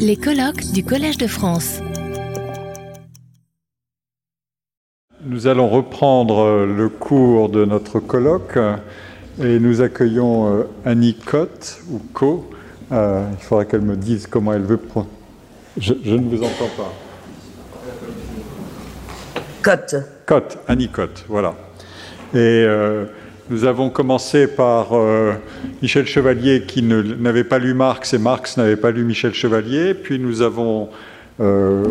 Les colloques du Collège de France. Nous allons reprendre le cours de notre colloque et nous accueillons euh, Annie Cotte, ou Co. Euh, il faudra qu'elle me dise comment elle veut prendre. Je, je, ne vous entends pas. Cotte. Cotte, Annie Cotte, voilà. Et euh, nous avons commencé par euh, Michel Chevalier qui n'avait pas lu Marx et Marx n'avait pas lu Michel Chevalier. Puis nous avons euh,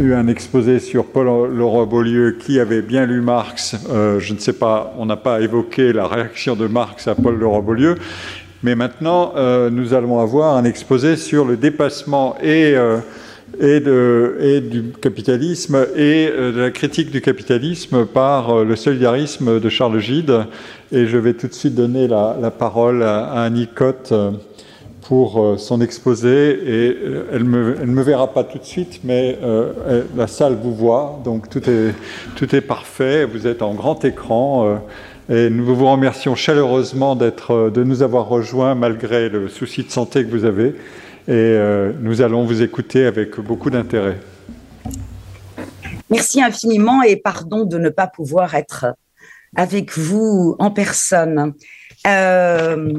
eu un exposé sur Paul Leroy Beaulieu qui avait bien lu Marx. Euh, je ne sais pas, on n'a pas évoqué la réaction de Marx à Paul Leroy Beaulieu. Mais maintenant, nous allons avoir un exposé sur le dépassement et, et, de, du capitalisme et euh, de la critique du capitalisme par le solidarisme de Charles Gide. Et je vais tout de suite donner la, parole à, Annie Cotte pour son exposé. Et elle ne me, elle me, verra pas tout de suite, mais euh, la salle vous voit, donc tout est, tout est parfait. Vous êtes en grand écran. Euh, et nous vous remercions chaleureusement de nous avoir rejoints malgré le souci de santé que vous avez. Et euh, nous allons vous écouter avec beaucoup d'intérêt. Merci infiniment et pardon de ne pas pouvoir être avec vous en personne. Euh,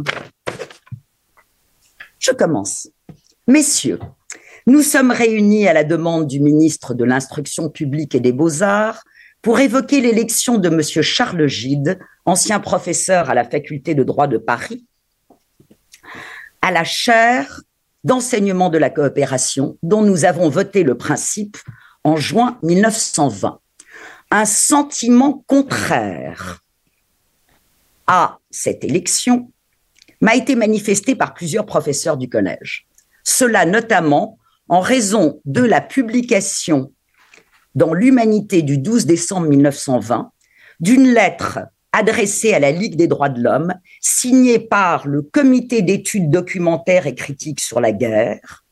je commence. Messieurs, nous sommes réunis à la demande du ministre de l'Instruction publique et des Beaux-Arts pour évoquer l'élection de M. Charles Gide, ancien professeur à la faculté de droit de Paris, à la chaire d'enseignement de la coopération dont nous avons voté le principe en juin 1920. Un sentiment contraire à cette élection m'a été manifesté par plusieurs professeurs du collège. Cela notamment en raison de la publication dans l'Humanité du 12 décembre 1920 d'une lettre adressée à la Ligue des droits de l'homme, signée par le Comité d'études documentaires et critiques sur la guerre,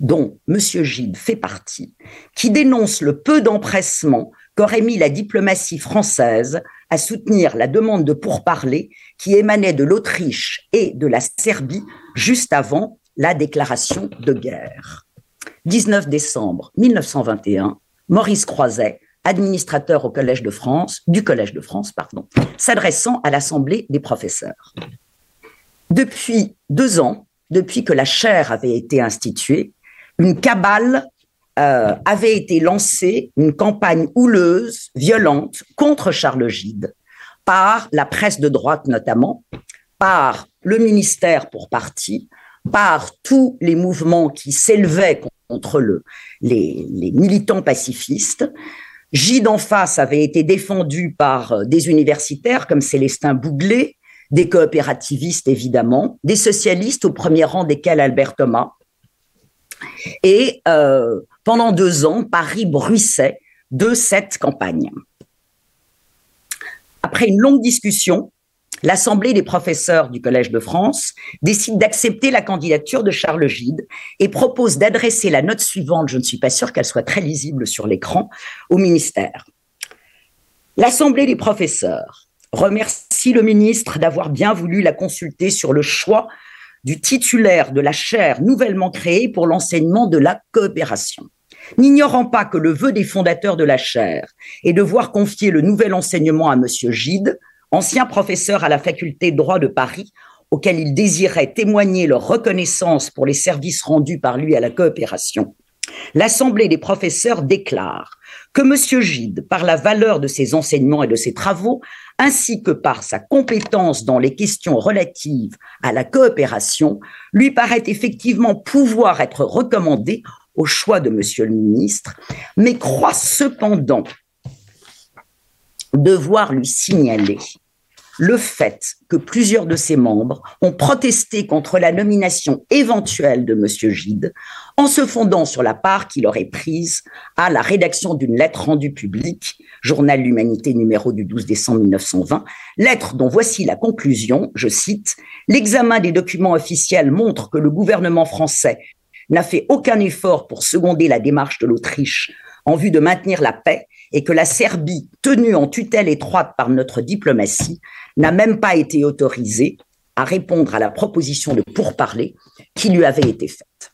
dont M. Gide fait partie, qui dénonce le peu d'empressement qu'aurait mis la diplomatie française à soutenir la demande de pourparler qui émanait de l'Autriche et de la Serbie juste avant la déclaration de guerre. 19 décembre 1921, Maurice Croiset, administrateur au Collège de France, du Collège de France, pardon, s'adressant à l'Assemblée des professeurs. Depuis deux ans, depuis que la chaire avait été instituée, une cabale euh, avait été lancée, une campagne houleuse, violente, contre Charles Gide, par la presse de droite notamment, par le ministère pour partie, par tous les mouvements qui s'élevaient contre le, les, les, militants pacifistes. Gide en face avait été défendu par euh, des universitaires comme Célestin Bouglet, des coopérativistes évidemment, des socialistes au premier rang desquels Albert Thomas. Et euh, pendant deux ans, Paris bruissait de cette campagne. Après une longue discussion, l'Assemblée des professeurs du Collège de France décide d'accepter la candidature de Charles Gide et propose d'adresser la note suivante, je ne suis pas sûre qu'elle soit très lisible sur l'écran, au ministère. L'Assemblée des professeurs remercie le ministre d'avoir bien voulu la consulter sur le choix du titulaire de la chaire nouvellement créée pour l'enseignement de la coopération. N'ignorant pas que le vœu des fondateurs de la chaire est de voir confier le nouvel enseignement à M. Gide, ancien professeur à la faculté de droit de Paris, auquel il désirait témoigner leur reconnaissance pour les services rendus par lui à la coopération, l'Assemblée des professeurs déclare que M. Gide, par la valeur de ses enseignements et de ses travaux, ainsi que par sa compétence dans les questions relatives à la coopération, lui paraît effectivement pouvoir être recommandé au choix de Monsieur le ministre, mais croit cependant devoir lui signaler le fait que plusieurs de ses membres ont protesté contre la nomination éventuelle de M. Gide en se fondant sur la part qu'il aurait prise à la rédaction d'une lettre rendue publique, Journal L'Humanité numéro du 12 décembre 1920, lettre dont voici la conclusion, je cite, L'examen des documents officiels montre que le gouvernement français n'a fait aucun effort pour seconder la démarche de l'Autriche en vue de maintenir la paix et que la Serbie, tenue en tutelle étroite par notre diplomatie, n'a même pas été autorisée à répondre à la proposition de pourparler qui lui avait été faite.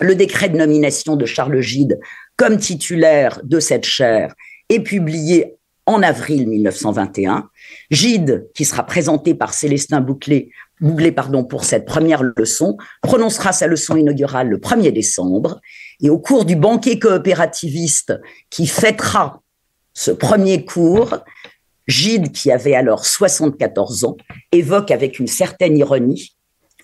Le décret de nomination de Charles Gide comme titulaire de cette chaire est publié en avril 1921. Gide, qui sera présenté par Célestin Bouclé, Bouclé pardon, pour cette première leçon, prononcera sa leçon inaugurale le 1er décembre. Et au cours du banquet coopérativiste qui fêtera ce premier cours, Gide, qui avait alors 74 ans, évoque avec une certaine ironie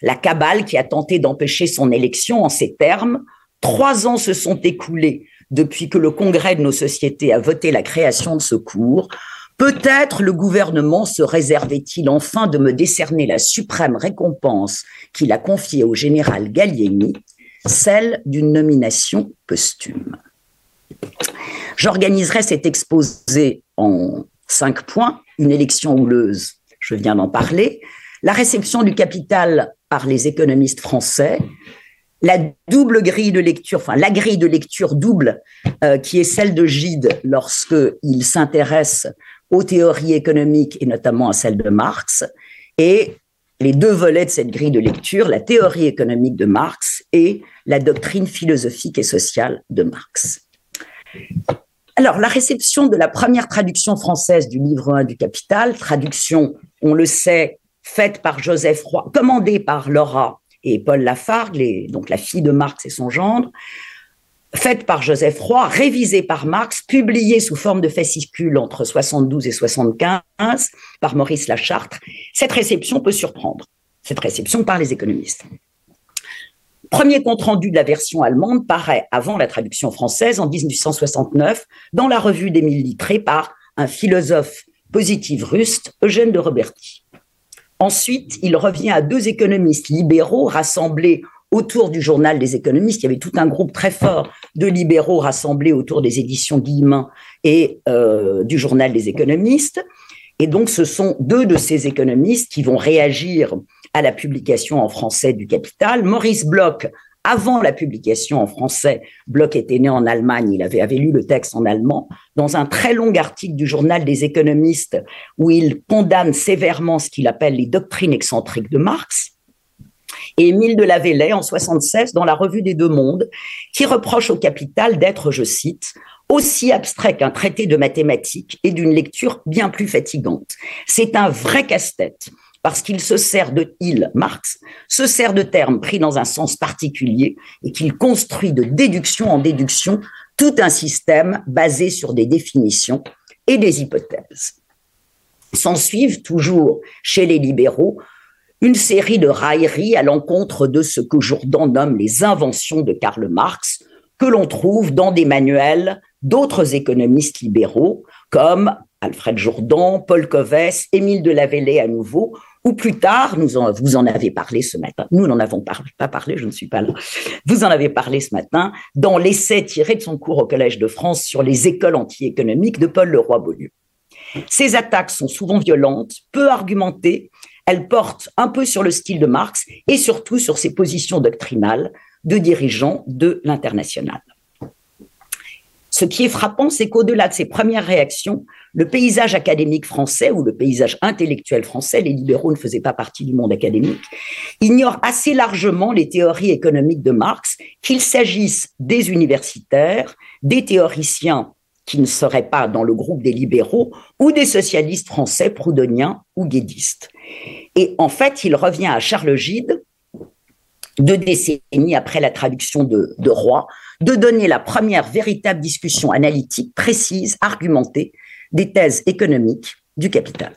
la cabale qui a tenté d'empêcher son élection en ces termes. Trois ans se sont écoulés depuis que le Congrès de nos sociétés a voté la création de ce cours. Peut-être le gouvernement se réservait-il enfin de me décerner la suprême récompense qu'il a confiée au général Gallieni, celle d'une nomination posthume. J'organiserai cet exposé en cinq points. Une élection houleuse, je viens d'en parler. La réception du capital par les économistes français, la double grille de lecture, la grille de lecture double, euh, qui est celle de Gide lorsqu'il s'intéresse aux théories économiques et notamment à celle de Marx, et les deux volets de cette grille de lecture, la théorie économique de Marx et la doctrine philosophique et sociale de Marx. Alors, la réception de la première traduction française du livre 1 du Capital, traduction, on le sait, faite par Joseph Roy, commandée par Laura et Paul Lafargue, donc la fille de Marx et son gendre, faite par Joseph Roy, révisée par Marx, publiée sous forme de fascicule entre 72 et 75 par Maurice Lachartre. Cette réception peut surprendre, cette réception par les économistes. Premier compte-rendu de la version allemande paraît avant la traduction française en 1869 dans la revue d'Émile Littré par un philosophe positif russe, Eugène de Roberti. Ensuite, il revient à deux économistes libéraux rassemblés autour du journal des économistes. Il y avait tout un groupe très fort de libéraux rassemblés autour des éditions Guillemin et euh, du journal des économistes. Et donc, ce sont deux de ces économistes qui vont réagir à la publication en français du Capital. Maurice Bloch, avant la publication en français, Bloch était né en Allemagne, il avait, avait lu le texte en allemand, dans un très long article du journal des économistes où il condamne sévèrement ce qu'il appelle les doctrines excentriques de Marx. Et Émile de Lavelley, en 76, dans la revue des Deux Mondes, qui reproche au Capital d'être, je cite, aussi abstrait qu'un traité de mathématiques et d'une lecture bien plus fatigante. C'est un vrai casse-tête parce qu'il se sert de, il, Marx, se sert de termes pris dans un sens particulier et qu'il construit de déduction en déduction tout un système basé sur des définitions et des hypothèses. S'en suivent toujours chez les libéraux une série de railleries à l'encontre de ce que Jourdan nomme les inventions de Karl Marx, que l'on trouve dans des manuels d'autres économistes libéraux comme Alfred Jourdan, Paul Covès, Émile de Lavelley à nouveau, ou plus tard, vous en avez parlé ce matin, nous n'en avons pas parlé, je ne suis pas là, vous en avez parlé ce matin, dans l'essai tiré de son cours au Collège de France sur les écoles anti-économiques de Paul Leroy-Beaulieu. Ces attaques sont souvent violentes, peu argumentées, elles portent un peu sur le style de Marx et surtout sur ses positions doctrinales de dirigeants de l'international. Ce qui est frappant, c'est qu'au-delà de ces premières réactions, le paysage académique français ou le paysage intellectuel français, les libéraux ne faisaient pas partie du monde académique, ignore assez largement les théories économiques de Marx, qu'il s'agisse des universitaires, des théoriciens qui ne seraient pas dans le groupe des libéraux, ou des socialistes français proudhoniens ou guédistes. Et en fait, il revient à Charles Gide, deux décennies après la traduction de, de Roy, de donner la première véritable discussion analytique précise, argumentée, des thèses économiques du capital.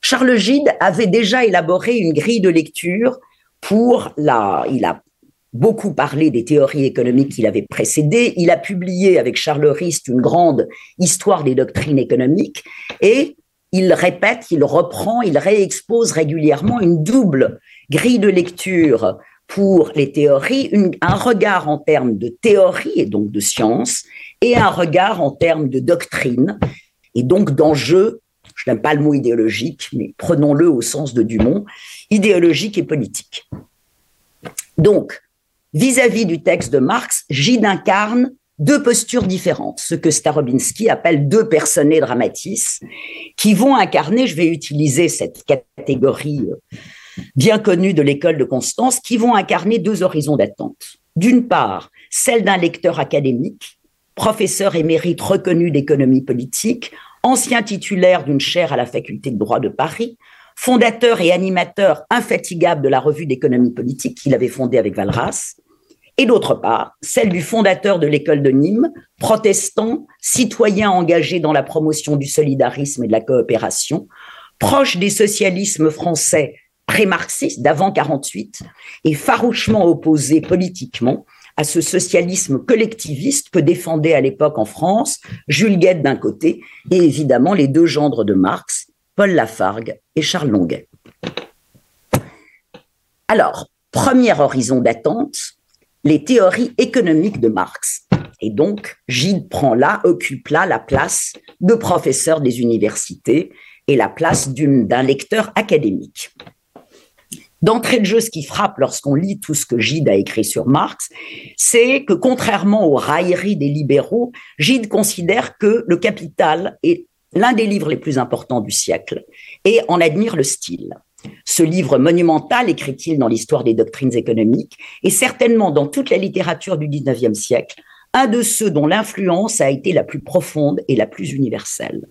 Charles Gide avait déjà élaboré une grille de lecture pour la. Il a beaucoup parlé des théories économiques qu'il avait précédées. Il a publié avec Charles Rist une grande histoire des doctrines économiques et il répète, il reprend, il réexpose régulièrement une double grille de lecture pour les théories, un regard en termes de théorie et donc de science, et un regard en termes de doctrine, et donc d'enjeux, je n'aime pas le mot idéologique, mais prenons-le au sens de Dumont, idéologique et politique. Donc, vis-à-vis -vis du texte de Marx, Gide incarne deux postures différentes, ce que Starobinski appelle deux personnae dramatis, qui vont incarner, je vais utiliser cette catégorie euh, bien connue de l'école de Constance, qui vont incarner deux horizons d'attente. D'une part, celle d'un lecteur académique, professeur émérite reconnu d'économie politique, ancien titulaire d'une chaire à la faculté de droit de Paris, fondateur et animateur infatigable de la revue d'économie politique qu'il avait fondée avec Valras, et d'autre part, celle du fondateur de l'école de Nîmes, protestant, citoyen engagé dans la promotion du solidarisme et de la coopération, proche des socialismes français pré-marxistes d'avant 48 et farouchement opposé politiquement à ce socialisme collectiviste que défendait à l'époque en France Jules Guette d'un côté et évidemment les deux gendres de Marx, Paul Lafargue et Charles Longuet. Alors, premier horizon d'attente, les théories économiques de Marx. Et donc, Gide prend là, occupe là la place de professeur des universités et la place d'un lecteur académique. D'entrée de jeu, ce qui frappe lorsqu'on lit tout ce que Gide a écrit sur Marx, c'est que contrairement aux railleries des libéraux, Gide considère que le Capital est l'un des livres les plus importants du siècle, et en admire le style. Ce livre monumental, écrit-il dans l'histoire des doctrines économiques, est certainement dans toute la littérature du XIXe siècle un de ceux dont l'influence a été la plus profonde et la plus universelle.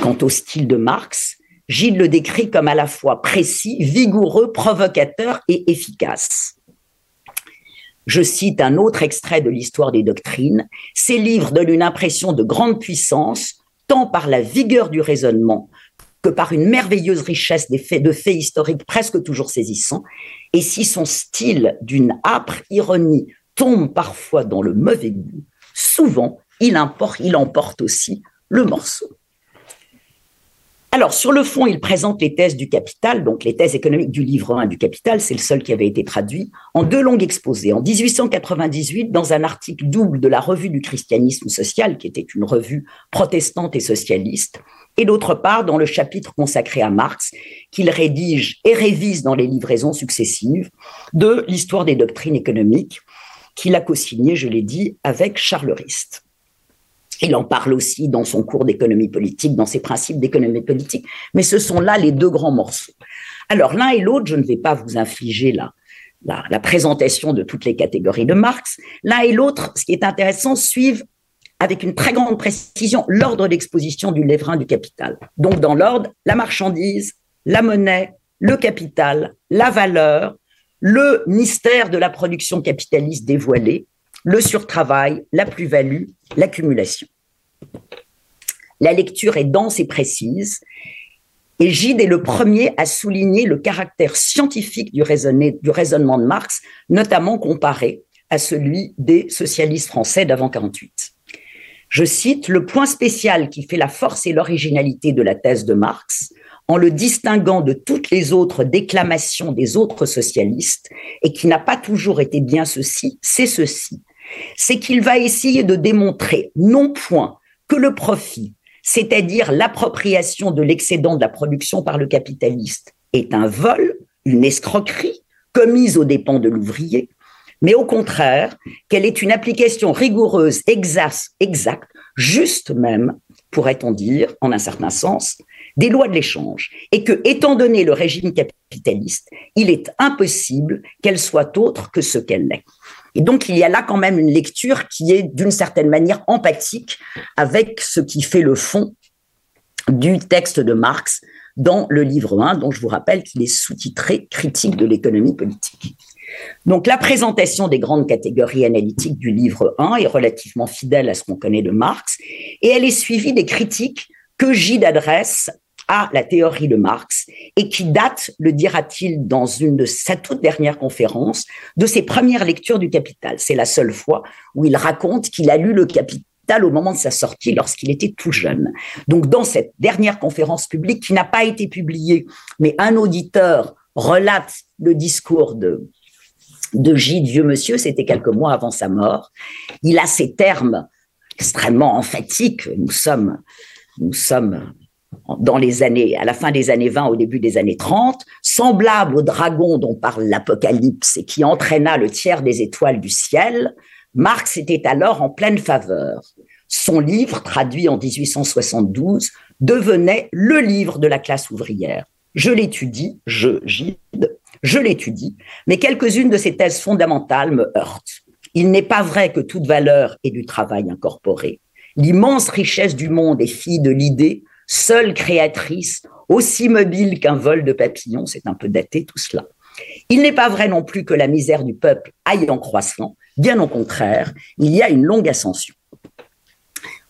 Quant au style de Marx, Gilles le décrit comme à la fois précis, vigoureux, provocateur et efficace. Je cite un autre extrait de l'histoire des doctrines. Ces livres donnent une impression de grande puissance, tant par la vigueur du raisonnement que par une merveilleuse richesse des faits, de faits historiques presque toujours saisissants, et si son style d'une âpre ironie tombe parfois dans le mauvais goût, souvent il, emporte aussi le morceau. Alors, sur le fond, il présente les thèses du Capital, donc les thèses économiques du livre 1 du Capital, c'est le seul qui avait été traduit, en deux longues exposés. En 1898, dans un article double de la Revue du christianisme social, qui était une revue protestante et socialiste, et d'autre part dans le chapitre consacré à Marx, qu'il rédige et révise dans les livraisons successives de l'histoire des doctrines économiques, qu'il a co-signé, je l'ai dit, avec Charles Rist. Il en parle aussi dans son cours d'économie politique, dans ses principes d'économie politique, mais ce sont là les deux grands morceaux. Alors l'un et l'autre, je ne vais pas vous infliger la, la, présentation de toutes les catégories de Marx. L'un et l'autre, ce qui est intéressant, suivent avec une très grande précision l'ordre d'exposition du lévrin du capital. Donc dans l'ordre, la marchandise, la monnaie, le capital, la valeur, le mystère de la production capitaliste dévoilée, le surtravail, la plus-value, l'accumulation. La lecture est dense et précise, et Gide est le premier à souligner le caractère scientifique du, du raisonnement de Marx, notamment comparé à celui des socialistes français d'avant 48. Je cite le point spécial qui fait la force et l'originalité de la thèse de Marx, en le distinguant de toutes les autres déclamations des autres socialistes, et qui n'a pas toujours été bien ceci, c'est ceci c'est qu'il va essayer de démontrer non point que le profit, c'est-à-dire l'appropriation de l'excédent de la production par le capitaliste, est un vol, une escroquerie commise aux dépens de l'ouvrier, mais au contraire qu'elle est une application rigoureuse, exacte, exacte, juste même, pourrait-on dire, en un certain sens, des lois de l'échange, et que, étant donné le régime capitaliste, il est impossible qu'elle soit autre que ce qu'elle est. Et donc, il y a là quand même une lecture qui est d'une certaine manière empathique avec ce qui fait le fond du texte de Marx dans le livre 1, dont je vous rappelle qu'il est sous-titré Critique de l'économie politique. Donc, la présentation des grandes catégories analytiques du livre 1 est relativement fidèle à ce qu'on connaît de Marx, et elle est suivie des critiques que Gide adresse à la théorie de Marx et qui date, le dira-t-il dans une de sa toute dernière conférence, de ses premières lectures du Capital. C'est la seule fois où il raconte qu'il a lu le Capital au moment de sa sortie lorsqu'il était tout jeune. Donc dans cette dernière conférence publique qui n'a pas été publiée, mais un auditeur relate le discours de, de Gide, vieux monsieur, c'était quelques mois avant sa mort. Il a ces termes extrêmement emphatiques. Nous sommes, nous sommes dans les années, à la fin des années 20, au début des années 30, semblable au dragon dont parle l'Apocalypse et qui entraîna le tiers des étoiles du ciel, Marx était alors en pleine faveur. Son livre, traduit en 1872, devenait le livre de la classe ouvrière. Je l'étudie, je, Gide, je l'étudie, mais quelques-unes de ses thèses fondamentales me heurtent. Il n'est pas vrai que toute valeur est du travail incorporé. L'immense richesse du monde est fille de l'idée, seule créatrice, aussi mobile qu'un vol de papillons, c'est un peu daté tout cela. Il n'est pas vrai non plus que la misère du peuple aille en croissant, bien au contraire, il y a une longue ascension.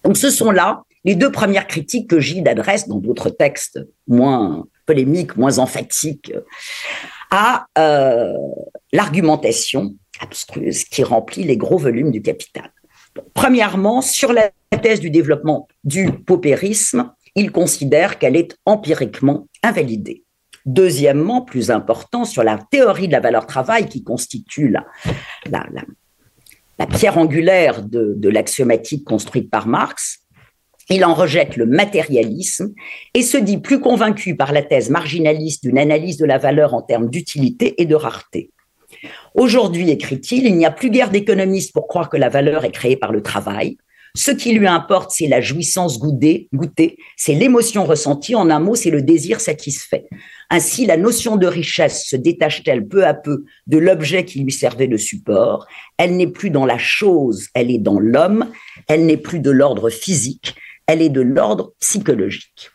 Donc ce sont là les deux premières critiques que Gide adresse dans d'autres textes moins polémiques, moins emphatiques, à euh, l'argumentation abstruse qui remplit les gros volumes du Capital. Premièrement, sur la thèse du développement du paupérisme, il considère qu'elle est empiriquement invalidée. Deuxièmement, plus important, sur la théorie de la valeur travail qui constitue la, pierre angulaire de l'axiomatique construite par Marx, il en rejette le matérialisme et se dit plus convaincu par la thèse marginaliste d'une analyse de la valeur en termes d'utilité et de rareté. Aujourd'hui, écrit-il, il n'y a plus guère d'économistes pour croire que la valeur est créée par le travail. Ce qui lui importe, c'est la jouissance goûtée, c'est l'émotion ressentie. En un mot, c'est le désir satisfait. Ainsi, la notion de richesse se détache-t-elle peu à peu de l'objet qui lui servait de support? Elle n'est plus dans la chose, elle est dans l'homme. Elle n'est plus de l'ordre physique, elle est de l'ordre psychologique.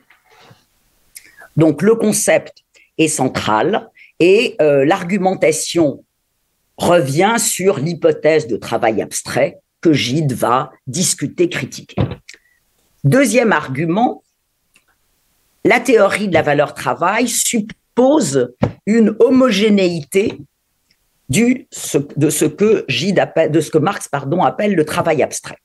Donc, le concept est central et euh, l'argumentation revient sur l'hypothèse de travail abstrait que Gide va discuter, critiquer. Deuxième argument, la théorie de la valeur travail suppose une homogénéité du, de ce que Gide de ce que Marx pardon, appelle le travail abstrait.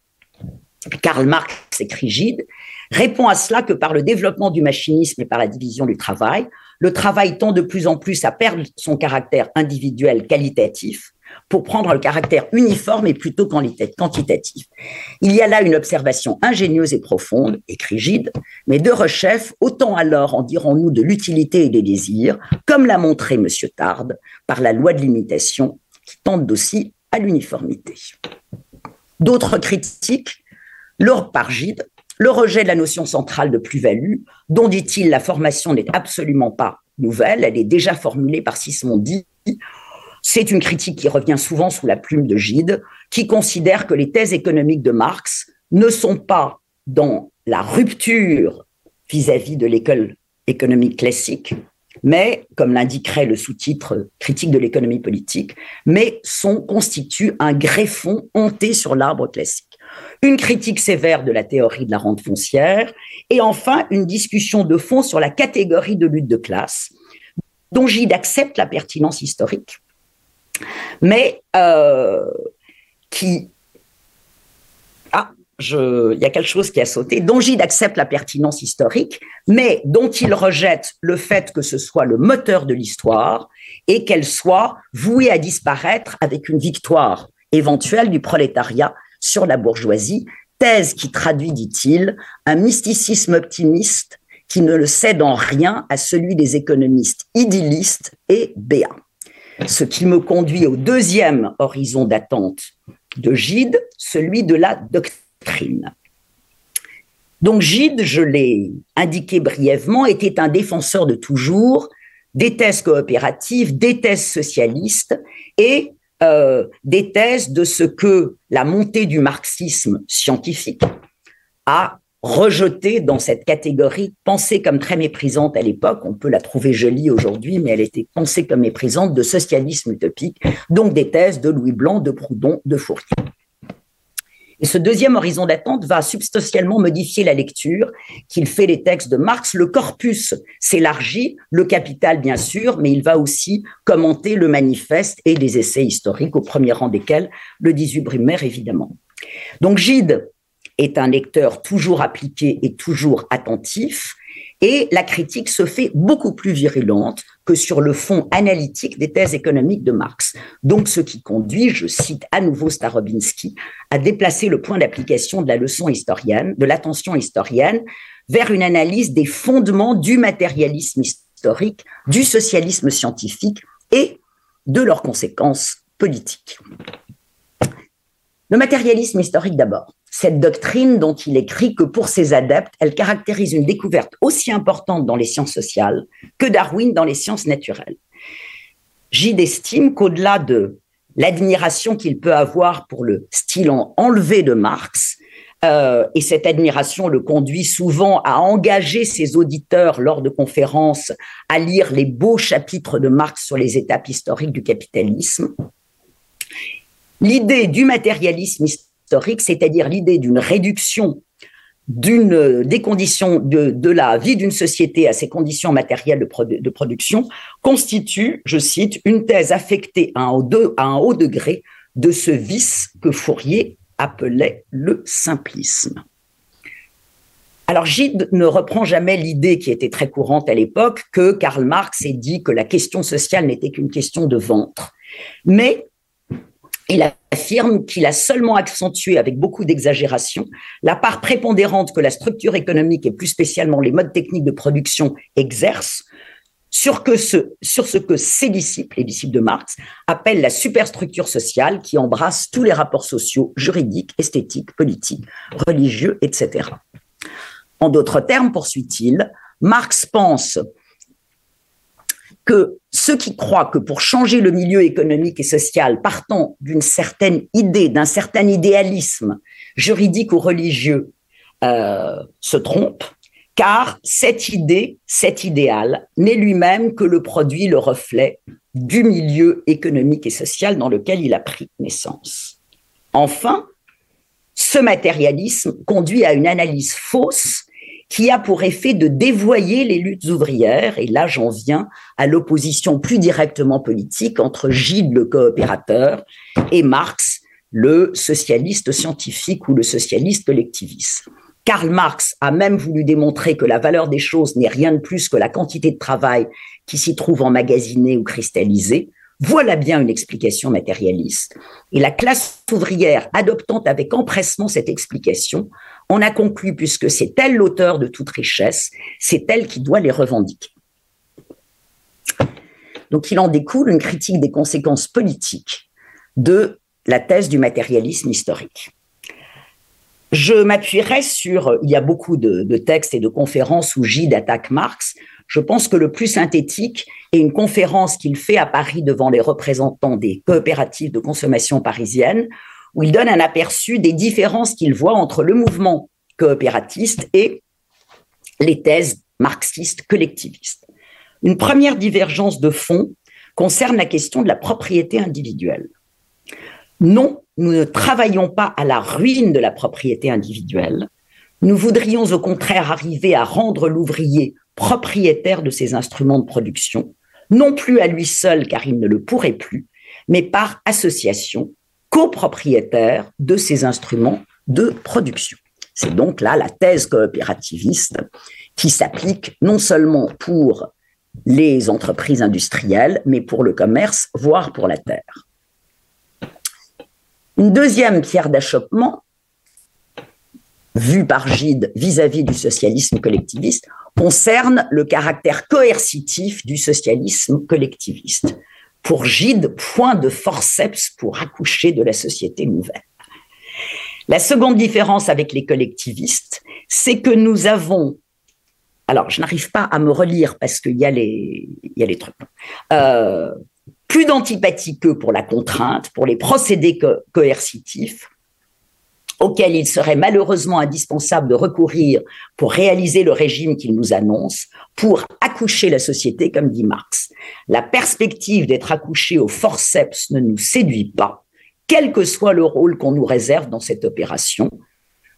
Karl Marx, écrit Gide, répond à cela que par le développement du machinisme et par la division du travail, le travail tend de plus en plus à perdre son caractère individuel qualitatif pour prendre le caractère uniforme et plutôt quantitatif. Il y a là une observation ingénieuse et profonde, écrit Gide, mais de rechef, autant alors en dirons-nous de l'utilité et des désirs, comme l'a montré M. Tarde par la loi de l'imitation, qui tente aussi à l'uniformité. D'autres critiques, leur par Gide, le rejet de la notion centrale de plus-value, dont dit-il la formation n'est absolument pas nouvelle, elle est déjà formulée par Sismondi c'est une critique qui revient souvent sous la plume de Gide, qui considère que les thèses économiques de Marx ne sont pas dans la rupture vis-à-vis de l'école économique classique, mais, comme l'indiquerait le sous-titre Critique de l'économie politique, mais constituent un greffon hanté sur l'arbre classique. Une critique sévère de la théorie de la rente foncière, et enfin une discussion de fond sur la catégorie de lutte de classe, dont Gide accepte la pertinence historique, mais euh, qui ah, il y a quelque chose qui a sauté, dont Gide accepte la pertinence historique, mais dont il rejette le fait que ce soit le moteur de l'histoire et qu'elle soit vouée à disparaître avec une victoire éventuelle du prolétariat sur la bourgeoisie, thèse qui traduit, dit-il, un mysticisme optimiste qui ne le cède en rien à celui des économistes idyllistes et béats. Ce qui me conduit au deuxième horizon d'attente de Gide, celui de la doctrine. Donc Gide, je l'ai indiqué brièvement, était un défenseur de toujours des thèses coopératives, des thèses socialistes et euh, des thèses de ce que la montée du marxisme scientifique a rejetée dans cette catégorie, pensée comme très méprisante à l'époque, on peut la trouver jolie aujourd'hui, mais elle était pensée comme méprisante de socialisme utopique, donc des thèses de Louis Blanc, de Proudhon, de Fourier. Et ce deuxième horizon d'attente va substantiellement modifier la lecture qu'il fait les textes de Marx. Le corpus s'élargit, le capital bien sûr, mais il va aussi commenter le manifeste et les essais historiques, au premier rang desquels le 18 Brumaire évidemment. Donc Gide est un lecteur toujours appliqué et toujours attentif, et la critique se fait beaucoup plus virulente que sur le fond analytique des thèses économiques de Marx. Donc, ce qui conduit, je cite à nouveau Starobinski, à déplacer le point d'application de la leçon historienne, de l'attention historienne, vers une analyse des fondements du matérialisme historique, du socialisme scientifique et de leurs conséquences politiques. Le matérialisme historique d'abord. Cette doctrine dont il écrit que pour ses adeptes, elle caractérise une découverte aussi importante dans les sciences sociales que Darwin dans les sciences naturelles. Gide estime qu'au-delà de l'admiration qu'il peut avoir pour le style enlevé de Marx, euh, et cette admiration le conduit souvent à engager ses auditeurs lors de conférences à lire les beaux chapitres de Marx sur les étapes historiques du capitalisme. L'idée du matérialisme historique, c'est-à-dire l'idée d'une réduction d'une des conditions de, la vie d'une société à ses conditions matérielles de, production constitue, je cite, une thèse affectée à un, à un haut degré de ce vice que Fourier appelait le simplisme. Alors Gide ne reprend jamais l'idée qui était très courante à l'époque que Karl Marx ait dit que la question sociale n'était qu'une question de ventre. Mais il affirme qu'il a seulement accentué avec beaucoup d'exagération la part prépondérante que la structure économique et plus spécialement les modes techniques de production exercent sur, ce, ce que ses disciples, les disciples de Marx, appellent la superstructure sociale qui embrasse tous les rapports sociaux, juridiques, esthétiques, politiques, religieux, etc. En d'autres termes, poursuit-il, Marx pense que ceux qui croient que pour changer le milieu économique et social, partant d'une certaine idée, d'un certain idéalisme juridique ou religieux, euh, se trompent, car cette idée, cet idéal, n'est lui-même que le produit, le reflet du milieu économique et social dans lequel il a pris naissance. Enfin, ce matérialisme conduit à une analyse fausse qui a pour effet de dévoyer les luttes ouvrières, et là j'en viens à l'opposition plus directement politique entre Gide le coopérateur et Marx le socialiste scientifique ou le socialiste collectiviste. Karl Marx a même voulu démontrer que la valeur des choses n'est rien de plus que la quantité de travail qui s'y trouve emmagasinée ou cristallisée. Voilà bien une explication matérialiste. Et la classe ouvrière, adoptant avec empressement cette explication, en a conclu, puisque c'est elle l'auteur de toute richesse, c'est elle qui doit les revendiquer. Donc il en découle une critique des conséquences politiques de la thèse du matérialisme historique. Je m'appuierai sur, il y a beaucoup de, textes et de conférences où Gide attaque Marx. Je pense que le plus synthétique est une conférence qu'il fait à Paris devant les représentants des coopératives de consommation parisiennes, où il donne un aperçu des différences qu'il voit entre le mouvement coopératiste et les thèses marxistes collectivistes. Une première divergence de fond concerne la question de la propriété individuelle. Non, nous ne travaillons pas à la ruine de la propriété individuelle. Nous voudrions au contraire arriver à rendre l'ouvrier propriétaire de ses instruments de production, non plus à lui seul car il ne le pourrait plus, mais par association, copropriétaire de ses instruments de production. C'est donc là la thèse coopérativiste qui s'applique non seulement pour les entreprises industrielles, mais pour le commerce, voire pour la terre. Une deuxième pierre d'achoppement, vue par Gide vis-à-vis du socialisme collectiviste, concerne le caractère coercitif du socialisme collectiviste. Pour Gide, point de forceps pour accoucher de la société nouvelle. La seconde différence avec les collectivistes, c'est que nous avons alors, je n'arrive pas à me relire parce qu'il y a les, y a les trucs. Euh, plus d'antipathie que pour la contrainte, pour les procédés coercitifs, auxquels il serait malheureusement indispensable de recourir pour réaliser le régime qu'il nous annonce, pour accoucher la société, comme dit Marx. La perspective d'être accouché au forceps ne nous séduit pas, quel que soit le rôle qu'on nous réserve dans cette opération,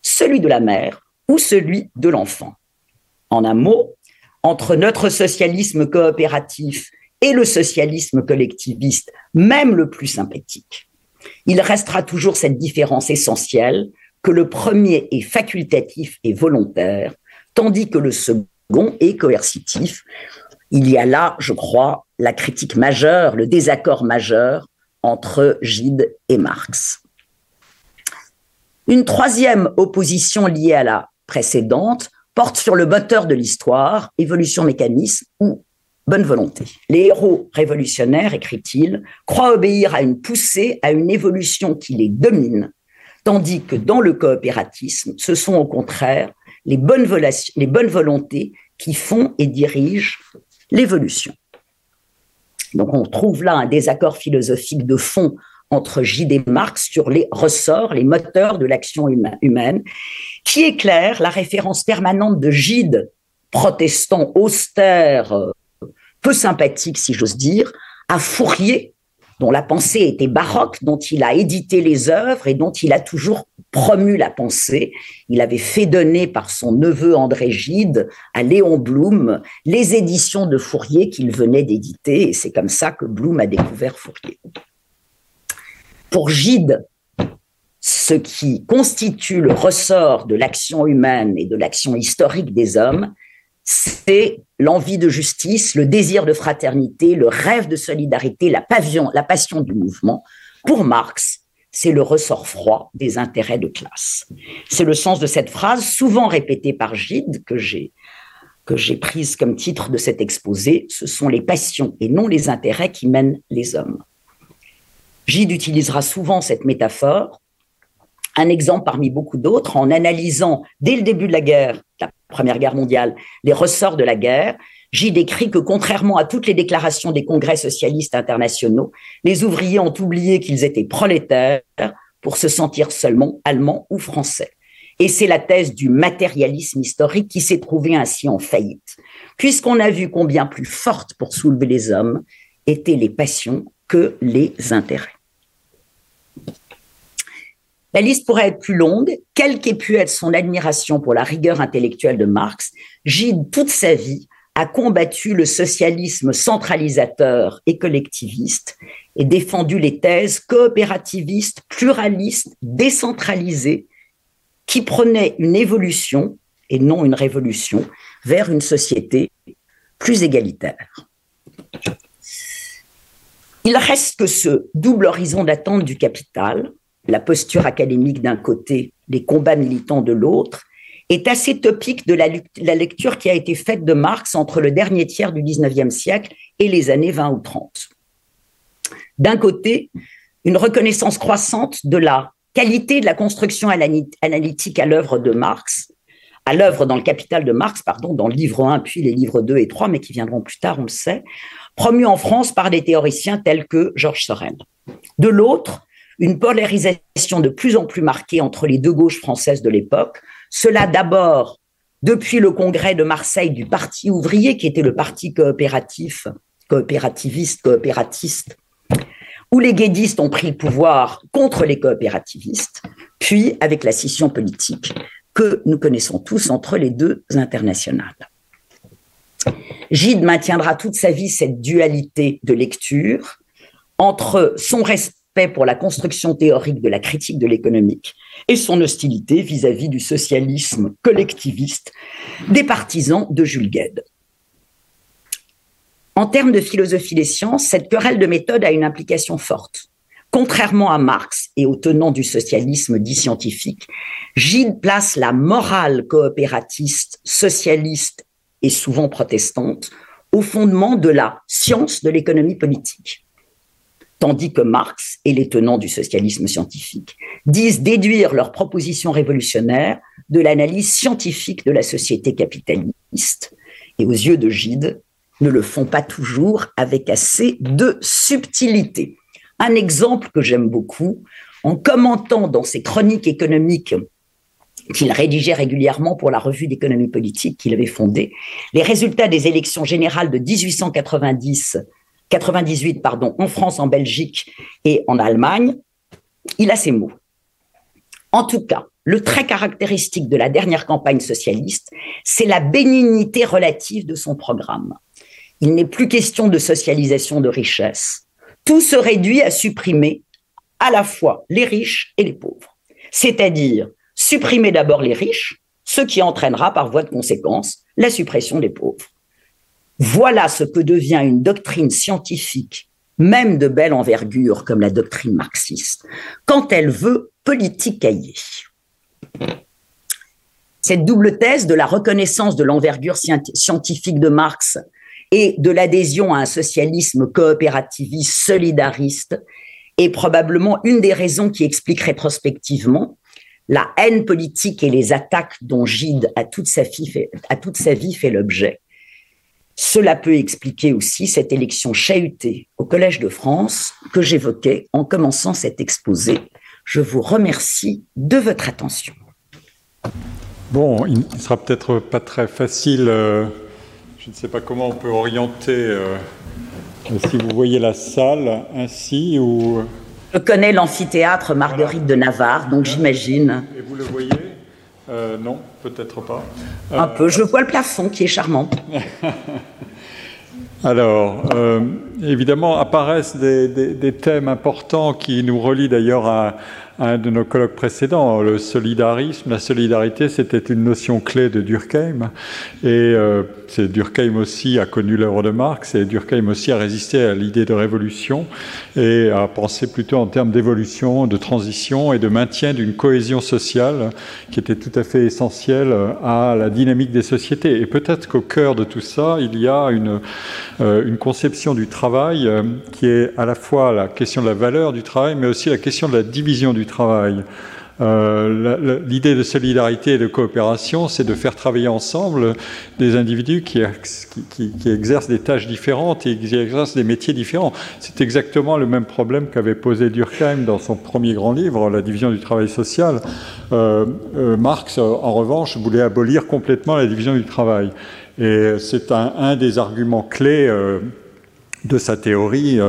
celui de la mère ou celui de l'enfant. En un mot, entre notre socialisme coopératif et le socialisme collectiviste, même le plus sympathique. Il restera toujours cette différence essentielle que le premier est facultatif et volontaire, tandis que le second est coercitif. Il y a là, je crois, la critique majeure, le désaccord majeur entre Gide et Marx. Une troisième opposition liée à la précédente porte sur le moteur de l'histoire, évolution mécanisme, ou bonne volonté. Les héros révolutionnaires, écrit-il, croient obéir à une poussée, à une évolution qui les domine, tandis que dans le coopératisme, ce sont au contraire les bonnes, les bonnes volontés qui font et dirigent l'évolution. Donc on trouve là un désaccord philosophique de fond entre Gide et Marx sur les ressorts, les moteurs de l'action humaine, qui éclaire la référence permanente de Gide, protestant austère, euh, peu sympathique si j'ose dire, à Fourier, dont la pensée était baroque, dont il a édité les œuvres et dont il a toujours promu la pensée. Il avait fait donner par son neveu André Gide à Léon Blum les éditions de Fourier qu'il venait d'éditer, et c'est comme ça que Blum a découvert Fourier. Pour Gide, ce qui constitue le ressort de l'action humaine et de l'action historique des hommes, c'est l'envie de justice, le désir de fraternité, le rêve de solidarité, la, la passion du mouvement. Pour Marx, c'est le ressort froid des intérêts de classe. C'est le sens de cette phrase, souvent répétée par Gide, que j'ai que j'ai prise comme titre de cet exposé, ce sont les passions et non les intérêts qui mènent les hommes. Gide utilisera souvent cette métaphore un exemple parmi beaucoup d'autres en analysant dès le début de la guerre, la Première Guerre mondiale, les ressorts de la guerre. J'y décrit que contrairement à toutes les déclarations des congrès socialistes internationaux, les ouvriers ont oublié qu'ils étaient prolétaires pour se sentir seulement allemands ou français. Et c'est la thèse du matérialisme historique qui s'est trouvée ainsi en faillite, puisqu'on a vu combien plus fortes pour soulever les hommes étaient les passions que les intérêts. La liste pourrait être plus longue, quelle qu'ait pu être son admiration pour la rigueur intellectuelle de Marx, Gide, toute sa vie, a combattu le socialisme centralisateur et collectiviste et défendu les thèses coopérativistes, pluralistes, décentralisées, qui prenaient une évolution, et non une révolution, vers une société plus égalitaire. Il reste que ce double horizon d'attente du capital, la posture académique d'un côté, les combats militants de l'autre, est assez topique de la, lecture qui a été faite de Marx entre le dernier tiers du 19e siècle et les années 20 ou 30. D'un côté, une reconnaissance croissante de la qualité de la construction analytique à l'œuvre de Marx, à l'œuvre dans le Capital de Marx, pardon, dans le livre 1, puis les livres 2 et 3, mais qui viendront plus tard, on le sait, promu en France par des théoriciens tels que Georges Sorel. De l'autre, une polarisation de plus en plus marquée entre les deux gauches françaises de l'époque. Cela d'abord depuis le congrès de Marseille du Parti ouvrier, qui était le parti coopératif, coopérativiste, coopératiste, où les guédistes ont pris le pouvoir contre les coopérativistes, puis avec la scission politique que nous connaissons tous entre les deux internationales. Gide maintiendra toute sa vie cette dualité de lecture entre son pour la construction théorique de la critique de l'économique et son hostilité vis-à-vis du socialisme collectiviste des partisans de Jules Gued. En termes de philosophie des sciences, cette querelle de méthode a une implication forte. Contrairement à Marx et aux tenants du socialisme dit scientifique, Gide place la morale coopératiste, socialiste et souvent protestante au fondement de la science de l'économie politique tandis que Marx et les tenants du socialisme scientifique disent déduire leurs propositions révolutionnaires de l'analyse scientifique de la société capitaliste, et aux yeux de Gide, ne le font pas toujours avec assez de subtilité. Un exemple que j'aime beaucoup, en commentant dans ses chroniques économiques qu'il rédigeait régulièrement pour la revue d'économie politique qu'il avait fondée, les résultats des élections générales de 1890 98 pardon, en France, en Belgique et en Allemagne, il a ces mots. En tout cas, le trait caractéristique de la dernière campagne socialiste, c'est la bénignité relative de son programme. Il n'est plus question de socialisation de richesses. Tout se réduit à supprimer à la fois les riches et les pauvres. C'est-à-dire supprimer d'abord les riches, ce qui entraînera par voie de conséquence la suppression des pauvres. Voilà ce que devient une doctrine scientifique, même de belle envergure comme la doctrine marxiste, quand elle veut politicailler. Cette double thèse de la reconnaissance de l'envergure scientifique de Marx et de l'adhésion à un socialisme coopérativiste solidariste est probablement une des raisons qui explique rétrospectivement la haine politique et les attaques dont Gide a toute sa vie fait, toute sa vie fait l'objet. Cela peut expliquer aussi cette élection chahutée au Collège de France que j'évoquais en commençant cet exposé. Je vous remercie de votre attention. Bon, il ne sera peut-être pas très facile, euh, je ne sais pas comment on peut orienter, euh, si vous voyez la salle ainsi ou... Je connais l'amphithéâtre Marguerite de Navarre, donc j'imagine. Et vous le voyez? Euh, Non, peut-être pas. Un peu, je vois le plafond qui est charmant. Alors, évidemment, apparaissent des, thèmes importants qui nous relient d'ailleurs à, un de nos colloques précédents, le solidarisme, la solidarité, c'était une notion clé de Durkheim. Et euh, Durkheim aussi a connu l'œuvre de Marx, et Durkheim aussi a résisté à l'idée de révolution et a pensé plutôt en termes d'évolution, de transition et de maintien d'une cohésion sociale qui était tout à fait essentielle à la dynamique des sociétés. Et peut-être qu'au cœur de tout ça, il y a une, euh, une conception du travail euh, qui est à la fois la question de la valeur du travail, mais aussi la question de la division du travail. Euh, l'idée de solidarité et de coopération, c'est de faire travailler ensemble des individus qui, exercent des tâches différentes et qui exercent des métiers différents. C'est exactement le même problème qu'avait posé Durkheim dans son premier grand livre, La division du travail social. Euh, Marx, en revanche, voulait abolir complètement la division du travail. Et c'est un, des arguments clés de sa théorie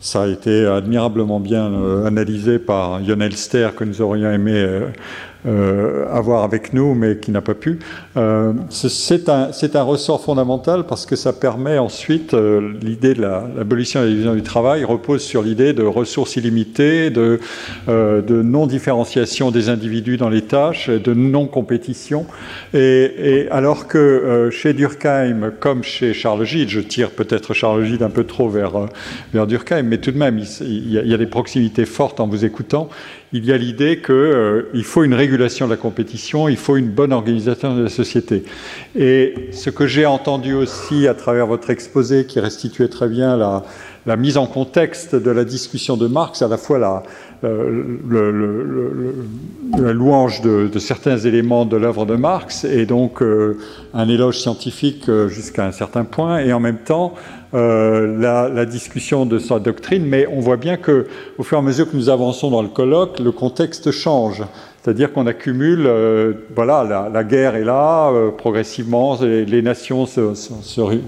ça a été admirablement bien euh, analysé par Lionel Ster, que nous aurions aimé euh, euh, avoir avec nous, mais qui n'a pas pu. Euh, c'est un, un, ressort fondamental parce que ça permet ensuite, euh, l'idée de l'abolition de la division du travail repose sur l'idée de ressources illimitées, de, non-différenciation des individus dans les tâches, de non-compétition. Et, alors que chez Durkheim, comme chez Charles Gide, je tire peut-être Charles Gide un peu trop vers, vers Durkheim, mais tout de même, il y a des proximités fortes en vous écoutant, il y a l'idée qu'il euh, faut une régulation de la compétition, il faut une bonne organisation de la société. Et ce que j'ai entendu aussi à travers votre exposé, qui restituait très bien la, mise en contexte de la discussion de Marx, à la fois la, louange de, certains éléments de l'œuvre de Marx, et donc euh, un éloge scientifique euh, jusqu'à un certain point, et en même temps euh, la, discussion de sa doctrine, mais on voit bien que au fur et à mesure que nous avançons dans le colloque, le contexte change. C'est-à-dire qu'on accumule, euh, voilà, la, guerre est là, euh, progressivement, les, nations se,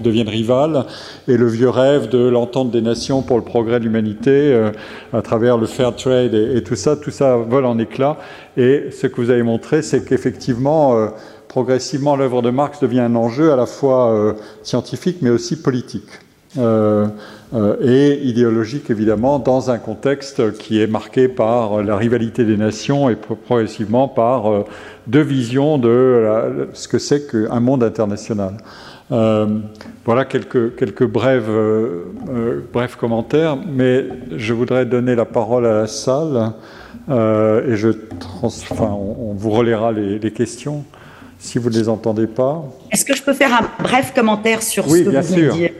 deviennent rivales, et le vieux rêve de l'entente des nations pour le progrès de l'humanité, à travers le fair trade et, et, tout ça, tout ça vole en éclats. Et ce que vous avez montré, c'est qu'effectivement, progressivement, l'œuvre de Marx devient un enjeu à la fois scientifique, mais aussi politique. Euh, euh, et idéologique évidemment dans un contexte qui est marqué par la rivalité des nations et progressivement par euh, deux visions de ce que c'est qu'un monde international. voilà quelques, quelques brèves, brefs commentaires, mais je voudrais donner la parole à la salle et je enfin, on, vous relaiera les, les, questions si vous ne les entendez pas. Est-ce que je peux faire un bref commentaire sur ce que bien vous sûr. dire?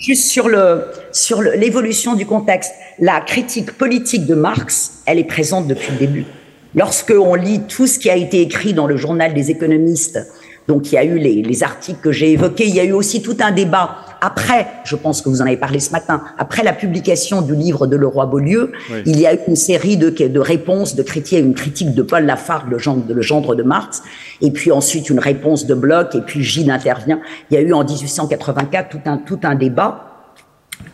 Juste sur le sur l'évolution du contexte, la critique politique de Marx, elle est présente depuis le début. Lorsque on lit tout ce qui a été écrit dans le journal des économistes, donc il y a eu les, les articles que j'ai évoqués, il y a eu aussi tout un débat après, je pense que vous en avez parlé ce matin, après la publication du livre de Leroy-Beaulieu, il y a eu une série de, de réponses, de critiques, une critique de Paul Lafargue, le gendre, le gendre de Marx, et puis ensuite une réponse de Bloch, et puis Gilles intervient. Il y a eu en 1884 tout un, tout un débat,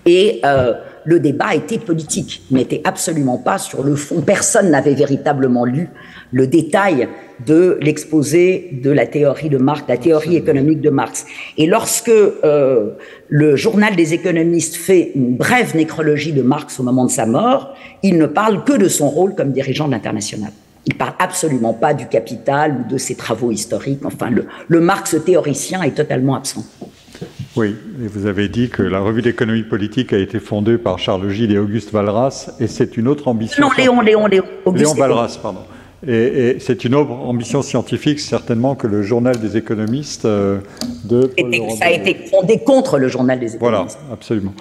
et euh, le débat était politique, n'était absolument pas sur le fond. Personne n'avait véritablement lu le détail de l'exposé de la théorie de Marx, la théorie économique de Marx. Et lorsque euh, le journal des économistes fait une brève nécrologie de Marx au moment de sa mort, il ne parle que de son rôle comme dirigeant de l'international. Il parle absolument pas du capital ou de ses travaux historiques. Enfin, le, le Marx théoricien est totalement absent. Oui, et vous avez dit que la revue d'économie politique a été fondée par Charles Gilles et Auguste Valras, et c'est une autre ambition. Non, Léon, Léon, Léon. Léon Valras, pardon. Et, c'est une autre ambition scientifique, certainement, que le journal des économistes euh, de. ça a été fondé contre le journal des économistes. Voilà, absolument.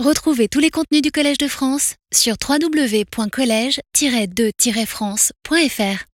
Retrouvez tous les contenus du Collège de France sur www.colège-2-france.fr.